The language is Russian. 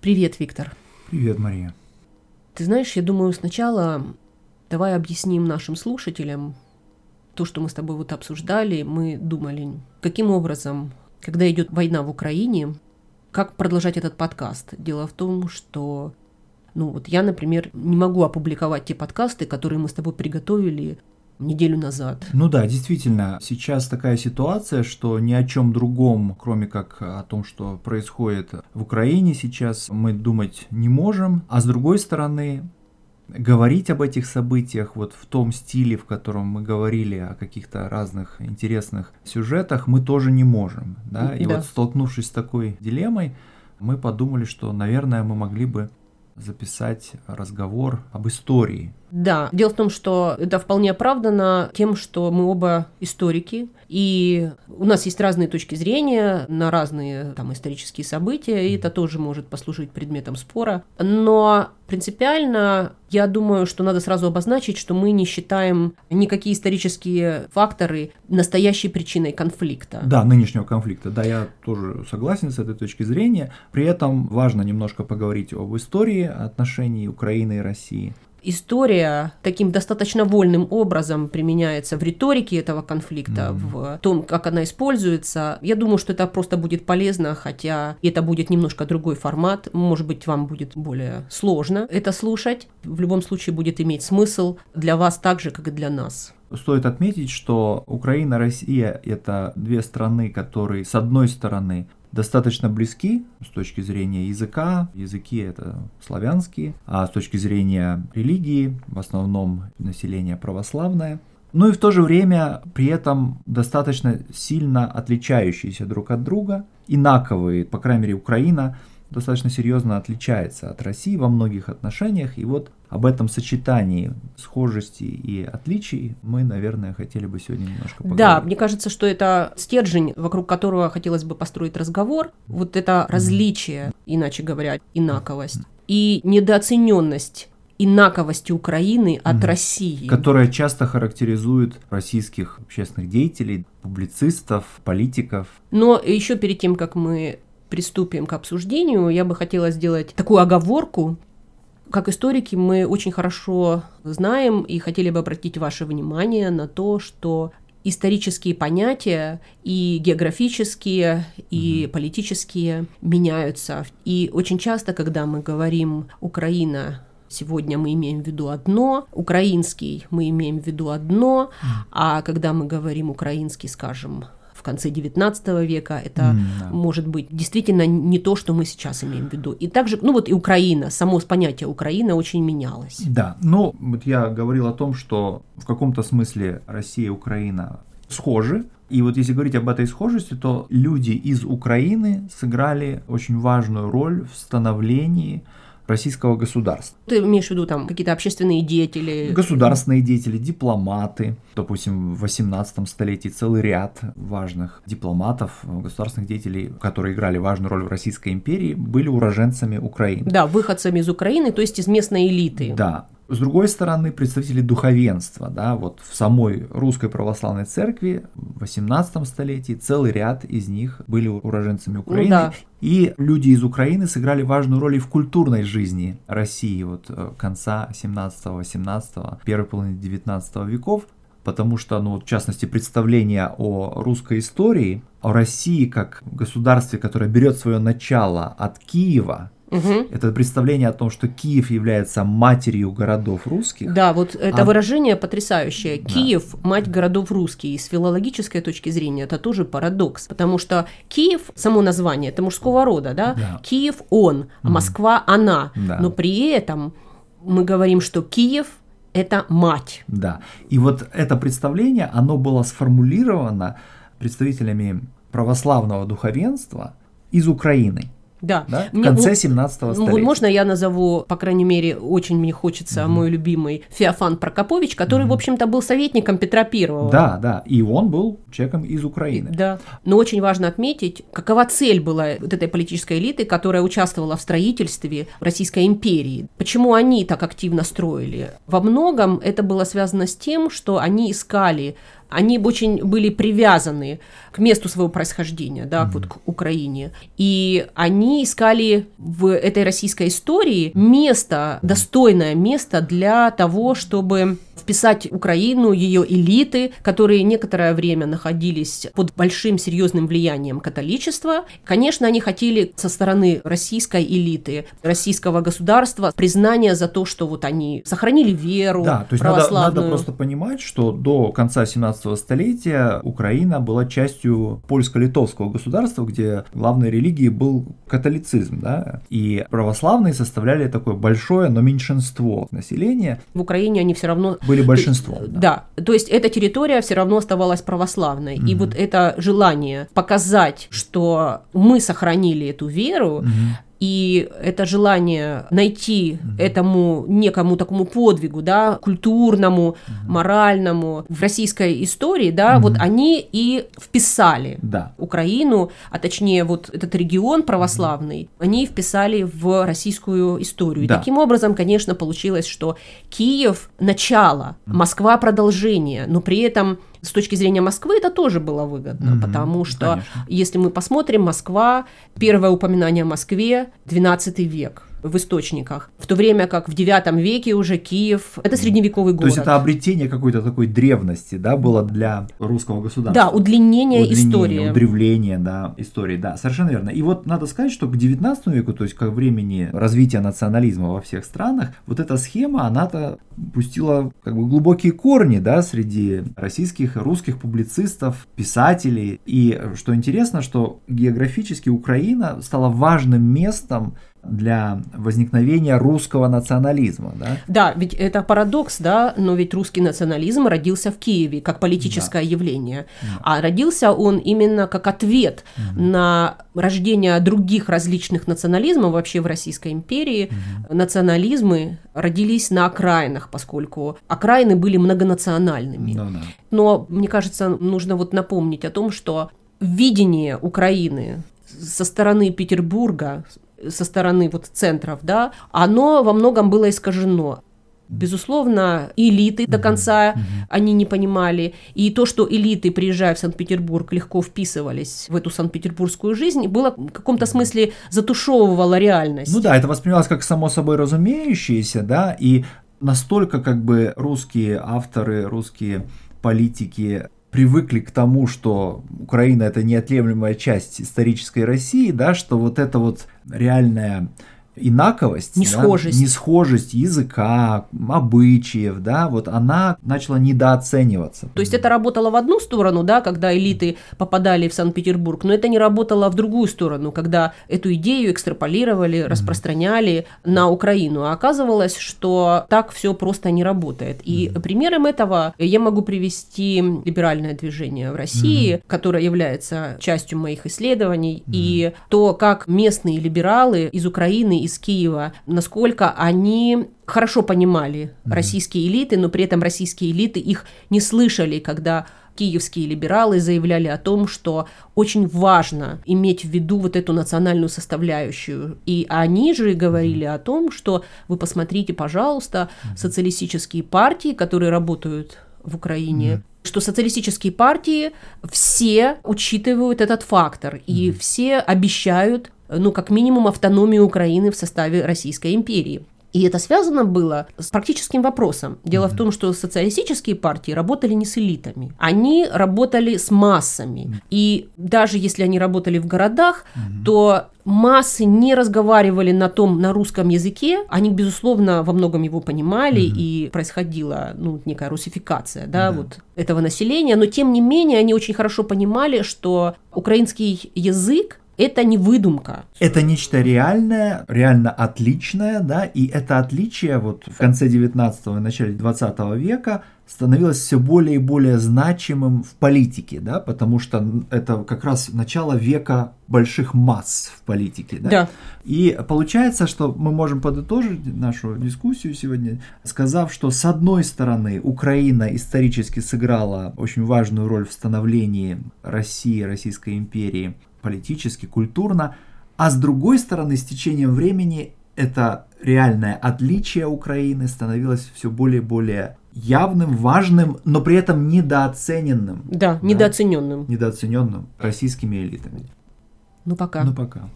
Привет, Виктор. Привет, Мария. Ты знаешь, я думаю, сначала давай объясним нашим слушателям то, что мы с тобой вот обсуждали. Мы думали, каким образом, когда идет война в Украине, как продолжать этот подкаст. Дело в том, что ну вот я, например, не могу опубликовать те подкасты, которые мы с тобой приготовили неделю назад. Ну да, действительно, сейчас такая ситуация, что ни о чем другом, кроме как о том, что происходит в Украине сейчас, мы думать не можем. А с другой стороны, говорить об этих событиях вот в том стиле, в котором мы говорили о каких-то разных интересных сюжетах, мы тоже не можем. Да? И да. вот столкнувшись с такой дилеммой, мы подумали, что, наверное, мы могли бы записать разговор об истории. Да, дело в том, что это вполне оправдано тем, что мы оба историки, и у нас есть разные точки зрения на разные там исторические события, и это тоже может послужить предметом спора. Но принципиально я думаю, что надо сразу обозначить, что мы не считаем никакие исторические факторы настоящей причиной конфликта. Да, нынешнего конфликта. Да, я тоже согласен с этой точки зрения. При этом важно немножко поговорить об истории отношений Украины и России история таким достаточно вольным образом применяется в риторике этого конфликта, mm-hmm. в том, как она используется. Я думаю, что это просто будет полезно, хотя это будет немножко другой формат. Может быть, вам будет более сложно это слушать. В любом случае будет иметь смысл для вас так же, как и для нас. Стоит отметить, что Украина и Россия – это две страны, которые, с одной стороны, достаточно близки с точки зрения языка. Языки это славянские, а с точки зрения религии в основном население православное. Ну и в то же время при этом достаточно сильно отличающиеся друг от друга, инаковые, по крайней мере Украина достаточно серьезно отличается от России во многих отношениях. И вот об этом сочетании схожести и отличий мы, наверное, хотели бы сегодня немножко поговорить. Да, мне кажется, что это стержень, вокруг которого хотелось бы построить разговор. Вот это различие, иначе говоря, инаковость и недооцененность инаковости Украины от mm России. Которая часто характеризует российских общественных деятелей, публицистов, политиков. Но еще перед тем, как мы приступим к обсуждению, я бы хотела сделать такую оговорку. Как историки мы очень хорошо знаем и хотели бы обратить ваше внимание на то, что исторические понятия и географические, и mm политические меняются. И очень часто, когда мы говорим Украина Сегодня мы имеем в виду одно, украинский мы имеем в виду одно, а когда мы говорим украинский, скажем, в конце XIX века. Это mm, да. может быть действительно не то, что мы сейчас имеем в виду. И также, ну вот и Украина, само понятие Украина очень менялось. Да, ну вот я говорил о том, что в каком-то смысле Россия и Украина схожи, и вот если говорить об этой схожести, то люди из Украины сыграли очень важную роль в становлении российского государства. Ты имеешь в виду там какие-то общественные деятели? Государственные деятели, дипломаты. Допустим, в 18 столетии целый ряд важных дипломатов, государственных деятелей, которые играли важную роль в Российской империи, были уроженцами Украины. Да, выходцами из Украины, то есть из местной элиты. Да, с другой стороны, представители духовенства, да, вот в самой русской православной церкви в 18 столетии целый ряд из них были уроженцами ну Украины. Ну, да. И люди из Украины сыграли важную роль и в культурной жизни России вот э, конца 17-18, первой половины 19 веков потому что, ну, в частности, представление о русской истории, о России как государстве, которое берет свое начало от Киева, Угу. Это представление о том, что Киев является матерью городов русских. Да, вот это а... выражение потрясающее. Киев да. мать городов русских. И с филологической точки зрения это тоже парадокс, потому что Киев, само название, это мужского рода, да? да. Киев он, а Москва она. Да. Но при этом мы говорим, что Киев это мать. Да. И вот это представление, оно было сформулировано представителями православного духовенства из Украины. Да. да? В конце 17 ну, столетия. Можно я назову, по крайней мере, очень мне хочется, угу. мой любимый Феофан Прокопович, который, угу. в общем-то, был советником Петра Первого. Да, да, и он был человеком из Украины. Да, но очень важно отметить, какова цель была вот этой политической элиты, которая участвовала в строительстве Российской империи. Почему они так активно строили? Во многом это было связано с тем, что они искали они очень были привязаны к месту своего происхождения, да, mm-hmm. вот к Украине. И они искали в этой российской истории место, достойное место для того, чтобы вписать Украину, ее элиты, которые некоторое время находились под большим серьезным влиянием католичества. Конечно, они хотели со стороны российской элиты, российского государства признания за то, что вот они сохранили веру да, то есть православную. Надо, надо просто понимать, что до конца 17 столетия Украина была частью польско-литовского государства, где главной религией был католицизм, да, и православные составляли такое большое, но меньшинство населения. В Украине они все равно были большинством. Да. да, то есть эта территория все равно оставалась православной. Mm-hmm. И вот это желание показать, что мы сохранили эту веру, mm-hmm и это желание найти mm-hmm. этому некому такому подвигу, да, культурному, mm-hmm. моральному в российской истории, да, mm-hmm. вот они и вписали да. Украину, а точнее вот этот регион православный, mm-hmm. они вписали в российскую историю. Да. И таким образом, конечно, получилось, что Киев начало, mm-hmm. Москва продолжение, но при этом с точки зрения Москвы это тоже было выгодно, mm-hmm, потому что конечно. если мы посмотрим, Москва, первое упоминание о Москве 12 век в источниках. В то время как в IX веке уже Киев – это средневековый город. То есть это обретение какой-то такой древности, да, было для русского государства. Да, удлинение, удлинение истории. Удревление, да, истории, да, совершенно верно. И вот надо сказать, что к XIX веку, то есть к времени развития национализма во всех странах, вот эта схема, она-то пустила как бы глубокие корни, да, среди российских, русских публицистов, писателей. И что интересно, что географически Украина стала важным местом для возникновения русского национализма, да? Да, ведь это парадокс, да, но ведь русский национализм родился в Киеве как политическое да. явление, да. а родился он именно как ответ угу. на рождение других различных национализмов вообще в Российской империи. Угу. Национализмы родились на окраинах, поскольку окраины были многонациональными. Да, да. Но мне кажется, нужно вот напомнить о том, что видение Украины со стороны Петербурга, со стороны вот центров, да, оно во многом было искажено. Безусловно, элиты до конца mm-hmm. они не понимали. И то, что элиты, приезжая в Санкт-Петербург, легко вписывались в эту санкт-петербургскую жизнь, было в каком-то смысле затушевывало реальность. Ну да, это воспринималось как само собой разумеющееся, да, и настолько как бы русские авторы, русские политики привыкли к тому, что Украина это неотъемлемая часть исторической России, да, что вот это вот реальная инаковость, несхожесть. Да, несхожесть языка, обычаев, да, вот она начала недооцениваться. То есть это работало в одну сторону, да, когда элиты попадали в Санкт-Петербург, но это не работало в другую сторону, когда эту идею экстраполировали, mm-hmm. распространяли на Украину. А оказывалось, что так все просто не работает. И mm-hmm. примером этого я могу привести либеральное движение в России, mm-hmm. которое является частью моих исследований, mm-hmm. и то, как местные либералы из Украины из Киева, насколько они хорошо понимали mm-hmm. российские элиты, но при этом российские элиты их не слышали, когда киевские либералы заявляли о том, что очень важно иметь в виду вот эту национальную составляющую. И они же говорили о том, что вы посмотрите, пожалуйста, социалистические партии, которые работают в Украине, mm-hmm что социалистические партии все учитывают этот фактор и mm-hmm. все обещают ну, как минимум, автономию Украины в составе Российской империи. И это связано было с практическим вопросом. Дело mm-hmm. в том, что социалистические партии работали не с элитами, они работали с массами. Mm-hmm. И даже если они работали в городах, mm-hmm. то массы не разговаривали на том, на русском языке, они, безусловно, во многом его понимали, mm-hmm. и происходила, ну, некая русификация, да, mm-hmm. вот этого населения, но тем не менее они очень хорошо понимали, что украинский язык это не выдумка. Это нечто реальное, реально отличное, да, и это отличие вот в конце 19 и начале 20 века становилось все более и более значимым в политике, да, потому что это как раз начало века больших масс в политике, да. да. И получается, что мы можем подытожить нашу дискуссию сегодня, сказав, что с одной стороны Украина исторически сыграла очень важную роль в становлении России, Российской империи, политически, культурно, а с другой стороны, с течением времени эта реальное отличие Украины становилось все более и более явным, важным, но при этом недооцененным. Да, недооцененным. Недооцененным российскими элитами. Ну пока. Ну пока.